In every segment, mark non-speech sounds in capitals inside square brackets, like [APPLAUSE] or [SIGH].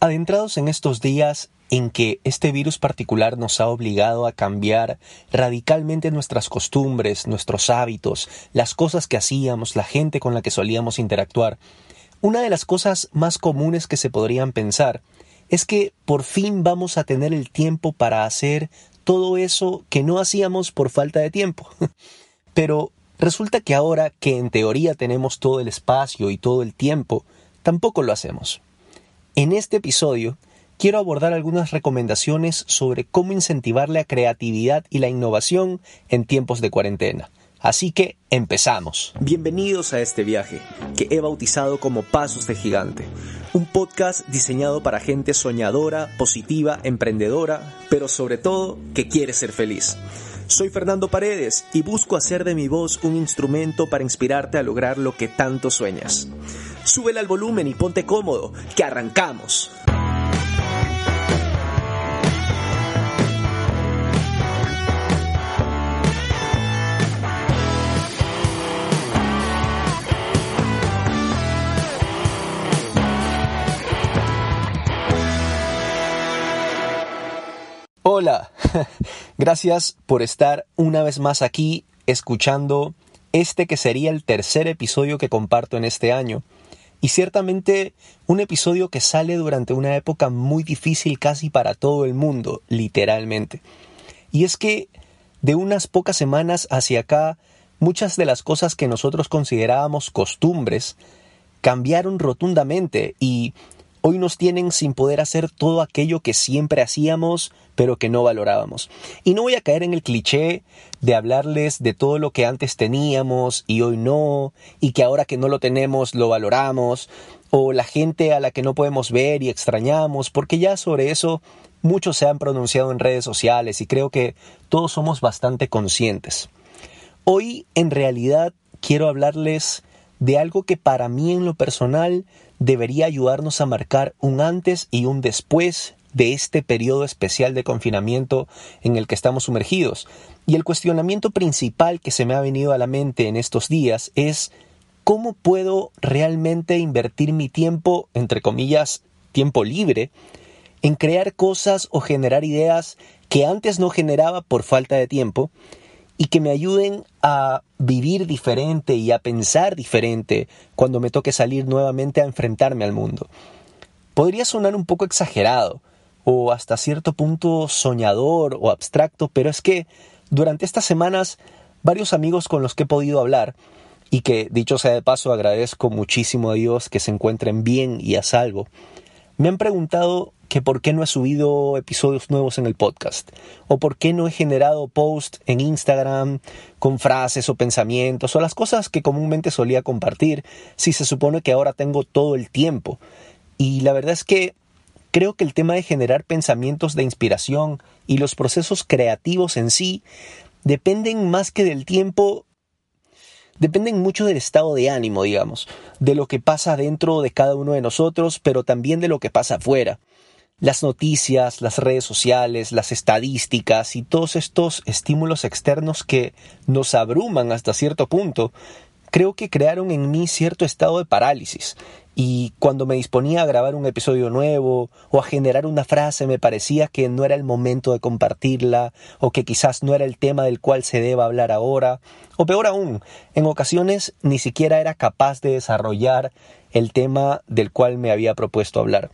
Adentrados en estos días en que este virus particular nos ha obligado a cambiar radicalmente nuestras costumbres, nuestros hábitos, las cosas que hacíamos, la gente con la que solíamos interactuar, una de las cosas más comunes que se podrían pensar es que por fin vamos a tener el tiempo para hacer todo eso que no hacíamos por falta de tiempo. [LAUGHS] Pero resulta que ahora que en teoría tenemos todo el espacio y todo el tiempo, tampoco lo hacemos. En este episodio quiero abordar algunas recomendaciones sobre cómo incentivar la creatividad y la innovación en tiempos de cuarentena. Así que empezamos. Bienvenidos a este viaje, que he bautizado como Pasos de Gigante, un podcast diseñado para gente soñadora, positiva, emprendedora, pero sobre todo que quiere ser feliz. Soy Fernando Paredes y busco hacer de mi voz un instrumento para inspirarte a lograr lo que tanto sueñas. Súbele al volumen y ponte cómodo, que arrancamos. Hola, [LAUGHS] gracias por estar una vez más aquí escuchando este que sería el tercer episodio que comparto en este año. Y ciertamente un episodio que sale durante una época muy difícil casi para todo el mundo, literalmente. Y es que de unas pocas semanas hacia acá, muchas de las cosas que nosotros considerábamos costumbres cambiaron rotundamente y hoy nos tienen sin poder hacer todo aquello que siempre hacíamos, pero que no valorábamos. Y no voy a caer en el cliché de hablarles de todo lo que antes teníamos y hoy no, y que ahora que no lo tenemos lo valoramos, o la gente a la que no podemos ver y extrañamos, porque ya sobre eso muchos se han pronunciado en redes sociales y creo que todos somos bastante conscientes. Hoy en realidad quiero hablarles de algo que para mí en lo personal debería ayudarnos a marcar un antes y un después de este periodo especial de confinamiento en el que estamos sumergidos. Y el cuestionamiento principal que se me ha venido a la mente en estos días es ¿cómo puedo realmente invertir mi tiempo, entre comillas, tiempo libre, en crear cosas o generar ideas que antes no generaba por falta de tiempo y que me ayuden a vivir diferente y a pensar diferente cuando me toque salir nuevamente a enfrentarme al mundo. Podría sonar un poco exagerado o hasta cierto punto soñador o abstracto, pero es que durante estas semanas varios amigos con los que he podido hablar y que dicho sea de paso agradezco muchísimo a Dios que se encuentren bien y a salvo, me han preguntado que por qué no he subido episodios nuevos en el podcast o por qué no he generado posts en Instagram con frases o pensamientos o las cosas que comúnmente solía compartir si se supone que ahora tengo todo el tiempo. Y la verdad es que creo que el tema de generar pensamientos de inspiración y los procesos creativos en sí dependen más que del tiempo dependen mucho del estado de ánimo, digamos, de lo que pasa dentro de cada uno de nosotros, pero también de lo que pasa afuera las noticias, las redes sociales, las estadísticas y todos estos estímulos externos que nos abruman hasta cierto punto, creo que crearon en mí cierto estado de parálisis. Y cuando me disponía a grabar un episodio nuevo o a generar una frase me parecía que no era el momento de compartirla o que quizás no era el tema del cual se deba hablar ahora. O peor aún, en ocasiones ni siquiera era capaz de desarrollar el tema del cual me había propuesto hablar.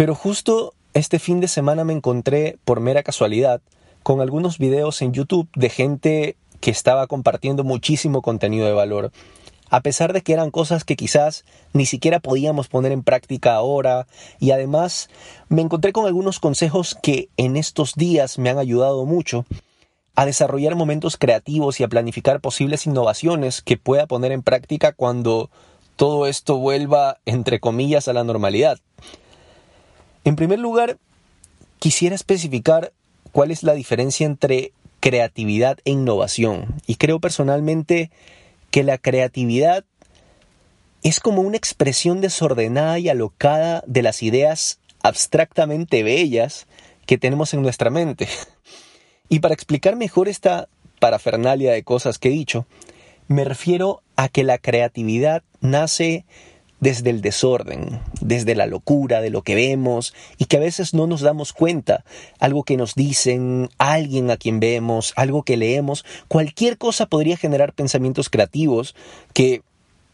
Pero justo este fin de semana me encontré, por mera casualidad, con algunos videos en YouTube de gente que estaba compartiendo muchísimo contenido de valor. A pesar de que eran cosas que quizás ni siquiera podíamos poner en práctica ahora, y además me encontré con algunos consejos que en estos días me han ayudado mucho a desarrollar momentos creativos y a planificar posibles innovaciones que pueda poner en práctica cuando todo esto vuelva, entre comillas, a la normalidad. En primer lugar, quisiera especificar cuál es la diferencia entre creatividad e innovación. Y creo personalmente que la creatividad es como una expresión desordenada y alocada de las ideas abstractamente bellas que tenemos en nuestra mente. Y para explicar mejor esta parafernalia de cosas que he dicho, me refiero a que la creatividad nace desde el desorden, desde la locura de lo que vemos y que a veces no nos damos cuenta. Algo que nos dicen, alguien a quien vemos, algo que leemos, cualquier cosa podría generar pensamientos creativos que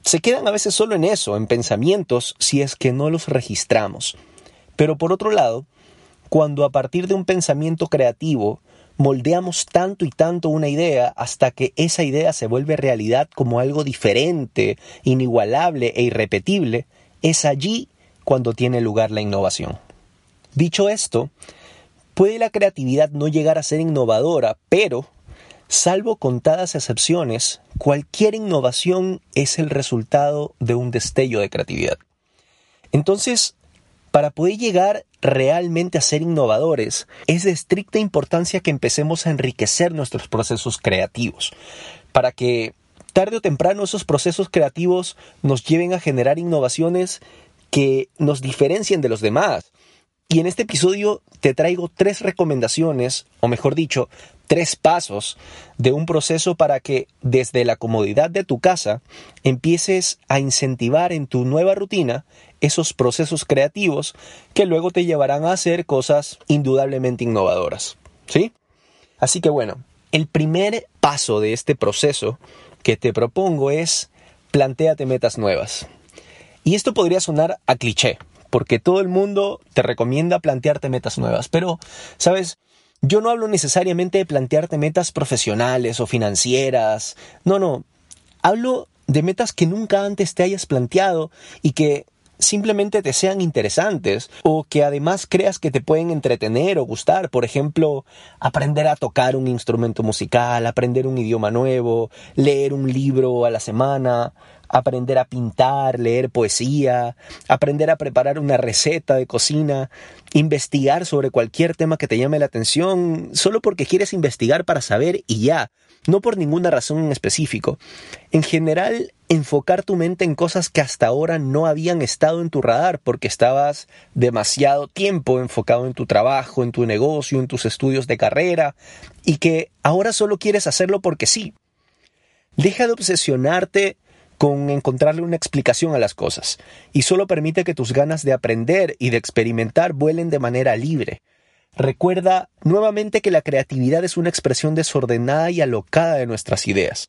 se quedan a veces solo en eso, en pensamientos, si es que no los registramos. Pero por otro lado, cuando a partir de un pensamiento creativo moldeamos tanto y tanto una idea hasta que esa idea se vuelve realidad como algo diferente, inigualable e irrepetible, es allí cuando tiene lugar la innovación. Dicho esto, puede la creatividad no llegar a ser innovadora, pero, salvo contadas excepciones, cualquier innovación es el resultado de un destello de creatividad. Entonces, para poder llegar realmente a ser innovadores, es de estricta importancia que empecemos a enriquecer nuestros procesos creativos, para que tarde o temprano esos procesos creativos nos lleven a generar innovaciones que nos diferencien de los demás. Y en este episodio te traigo tres recomendaciones, o mejor dicho, tres pasos de un proceso para que desde la comodidad de tu casa empieces a incentivar en tu nueva rutina esos procesos creativos que luego te llevarán a hacer cosas indudablemente innovadoras. ¿Sí? Así que bueno, el primer paso de este proceso que te propongo es planteate metas nuevas. Y esto podría sonar a cliché, porque todo el mundo te recomienda plantearte metas nuevas, pero, ¿sabes? Yo no hablo necesariamente de plantearte metas profesionales o financieras. No, no. Hablo de metas que nunca antes te hayas planteado y que simplemente te sean interesantes o que además creas que te pueden entretener o gustar. Por ejemplo, aprender a tocar un instrumento musical, aprender un idioma nuevo, leer un libro a la semana, aprender a pintar, leer poesía, aprender a preparar una receta de cocina, investigar sobre cualquier tema que te llame la atención, solo porque quieres investigar para saber y ya, no por ninguna razón en específico. En general, enfocar tu mente en cosas que hasta ahora no habían estado en tu radar porque estabas demasiado tiempo enfocado en tu trabajo, en tu negocio, en tus estudios de carrera y que ahora solo quieres hacerlo porque sí. Deja de obsesionarte con encontrarle una explicación a las cosas, y solo permite que tus ganas de aprender y de experimentar vuelen de manera libre. Recuerda nuevamente que la creatividad es una expresión desordenada y alocada de nuestras ideas.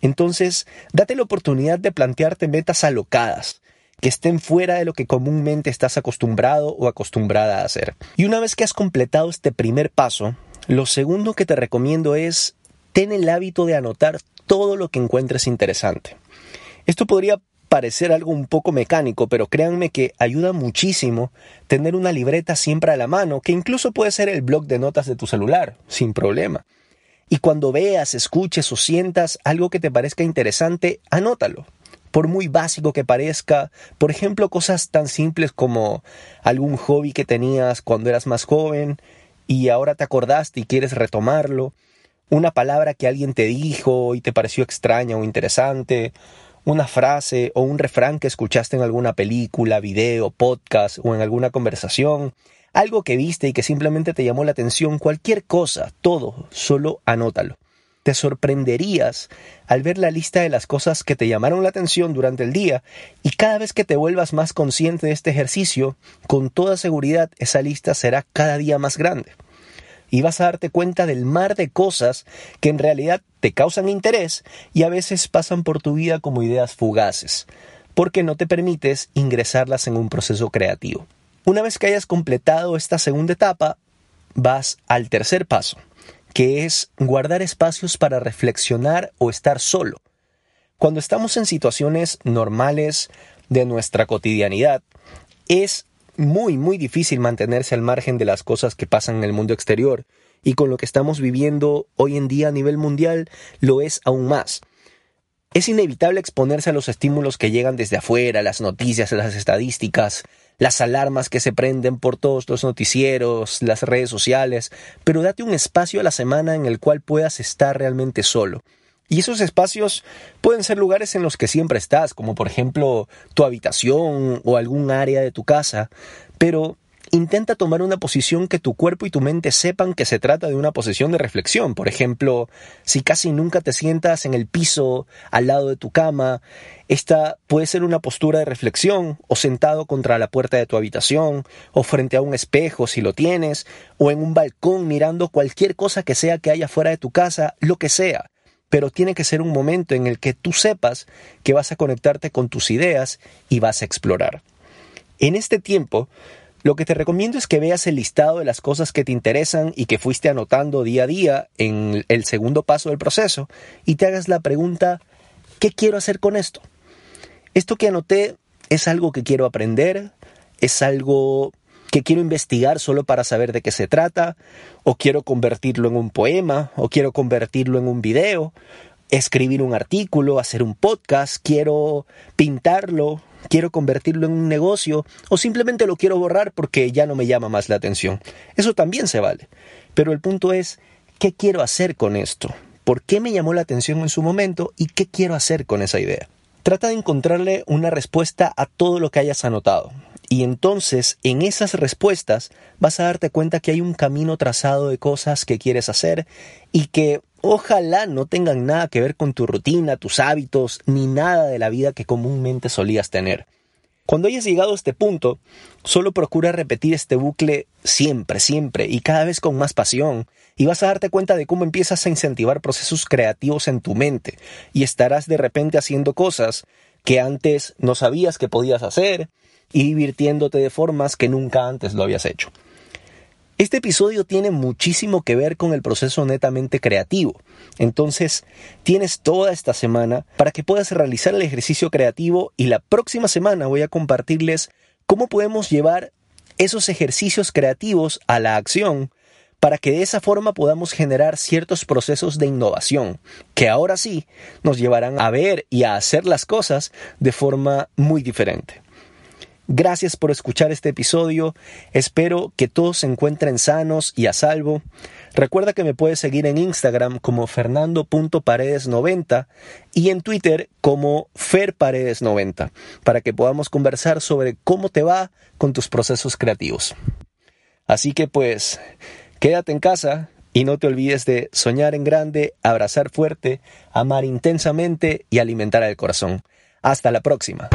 Entonces, date la oportunidad de plantearte metas alocadas, que estén fuera de lo que comúnmente estás acostumbrado o acostumbrada a hacer. Y una vez que has completado este primer paso, lo segundo que te recomiendo es ten el hábito de anotar todo lo que encuentres interesante. Esto podría parecer algo un poco mecánico, pero créanme que ayuda muchísimo tener una libreta siempre a la mano, que incluso puede ser el blog de notas de tu celular, sin problema. Y cuando veas, escuches o sientas algo que te parezca interesante, anótalo. Por muy básico que parezca, por ejemplo, cosas tan simples como algún hobby que tenías cuando eras más joven y ahora te acordaste y quieres retomarlo, una palabra que alguien te dijo y te pareció extraña o interesante, una frase o un refrán que escuchaste en alguna película, video, podcast o en alguna conversación, algo que viste y que simplemente te llamó la atención, cualquier cosa, todo, solo anótalo. Te sorprenderías al ver la lista de las cosas que te llamaron la atención durante el día y cada vez que te vuelvas más consciente de este ejercicio, con toda seguridad esa lista será cada día más grande y vas a darte cuenta del mar de cosas que en realidad te causan interés y a veces pasan por tu vida como ideas fugaces, porque no te permites ingresarlas en un proceso creativo. Una vez que hayas completado esta segunda etapa, vas al tercer paso, que es guardar espacios para reflexionar o estar solo. Cuando estamos en situaciones normales de nuestra cotidianidad, es muy, muy difícil mantenerse al margen de las cosas que pasan en el mundo exterior, y con lo que estamos viviendo hoy en día a nivel mundial lo es aún más. Es inevitable exponerse a los estímulos que llegan desde afuera, las noticias, las estadísticas, las alarmas que se prenden por todos los noticieros, las redes sociales, pero date un espacio a la semana en el cual puedas estar realmente solo. Y esos espacios pueden ser lugares en los que siempre estás, como por ejemplo tu habitación o algún área de tu casa, pero intenta tomar una posición que tu cuerpo y tu mente sepan que se trata de una posición de reflexión. Por ejemplo, si casi nunca te sientas en el piso al lado de tu cama, esta puede ser una postura de reflexión, o sentado contra la puerta de tu habitación, o frente a un espejo si lo tienes, o en un balcón mirando cualquier cosa que sea que haya fuera de tu casa, lo que sea. Pero tiene que ser un momento en el que tú sepas que vas a conectarte con tus ideas y vas a explorar. En este tiempo, lo que te recomiendo es que veas el listado de las cosas que te interesan y que fuiste anotando día a día en el segundo paso del proceso y te hagas la pregunta, ¿qué quiero hacer con esto? Esto que anoté es algo que quiero aprender, es algo que quiero investigar solo para saber de qué se trata, o quiero convertirlo en un poema, o quiero convertirlo en un video, escribir un artículo, hacer un podcast, quiero pintarlo, quiero convertirlo en un negocio o simplemente lo quiero borrar porque ya no me llama más la atención. Eso también se vale. Pero el punto es, ¿qué quiero hacer con esto? ¿Por qué me llamó la atención en su momento y qué quiero hacer con esa idea? Trata de encontrarle una respuesta a todo lo que hayas anotado. Y entonces, en esas respuestas, vas a darte cuenta que hay un camino trazado de cosas que quieres hacer y que ojalá no tengan nada que ver con tu rutina, tus hábitos, ni nada de la vida que comúnmente solías tener. Cuando hayas llegado a este punto, solo procura repetir este bucle siempre, siempre y cada vez con más pasión, y vas a darte cuenta de cómo empiezas a incentivar procesos creativos en tu mente, y estarás de repente haciendo cosas que antes no sabías que podías hacer, y divirtiéndote de formas que nunca antes lo habías hecho. Este episodio tiene muchísimo que ver con el proceso netamente creativo. Entonces, tienes toda esta semana para que puedas realizar el ejercicio creativo y la próxima semana voy a compartirles cómo podemos llevar esos ejercicios creativos a la acción para que de esa forma podamos generar ciertos procesos de innovación que ahora sí nos llevarán a ver y a hacer las cosas de forma muy diferente. Gracias por escuchar este episodio. Espero que todos se encuentren sanos y a salvo. Recuerda que me puedes seguir en Instagram como fernando.paredes90 y en Twitter como ferparedes90 para que podamos conversar sobre cómo te va con tus procesos creativos. Así que pues, quédate en casa y no te olvides de soñar en grande, abrazar fuerte, amar intensamente y alimentar el corazón. Hasta la próxima.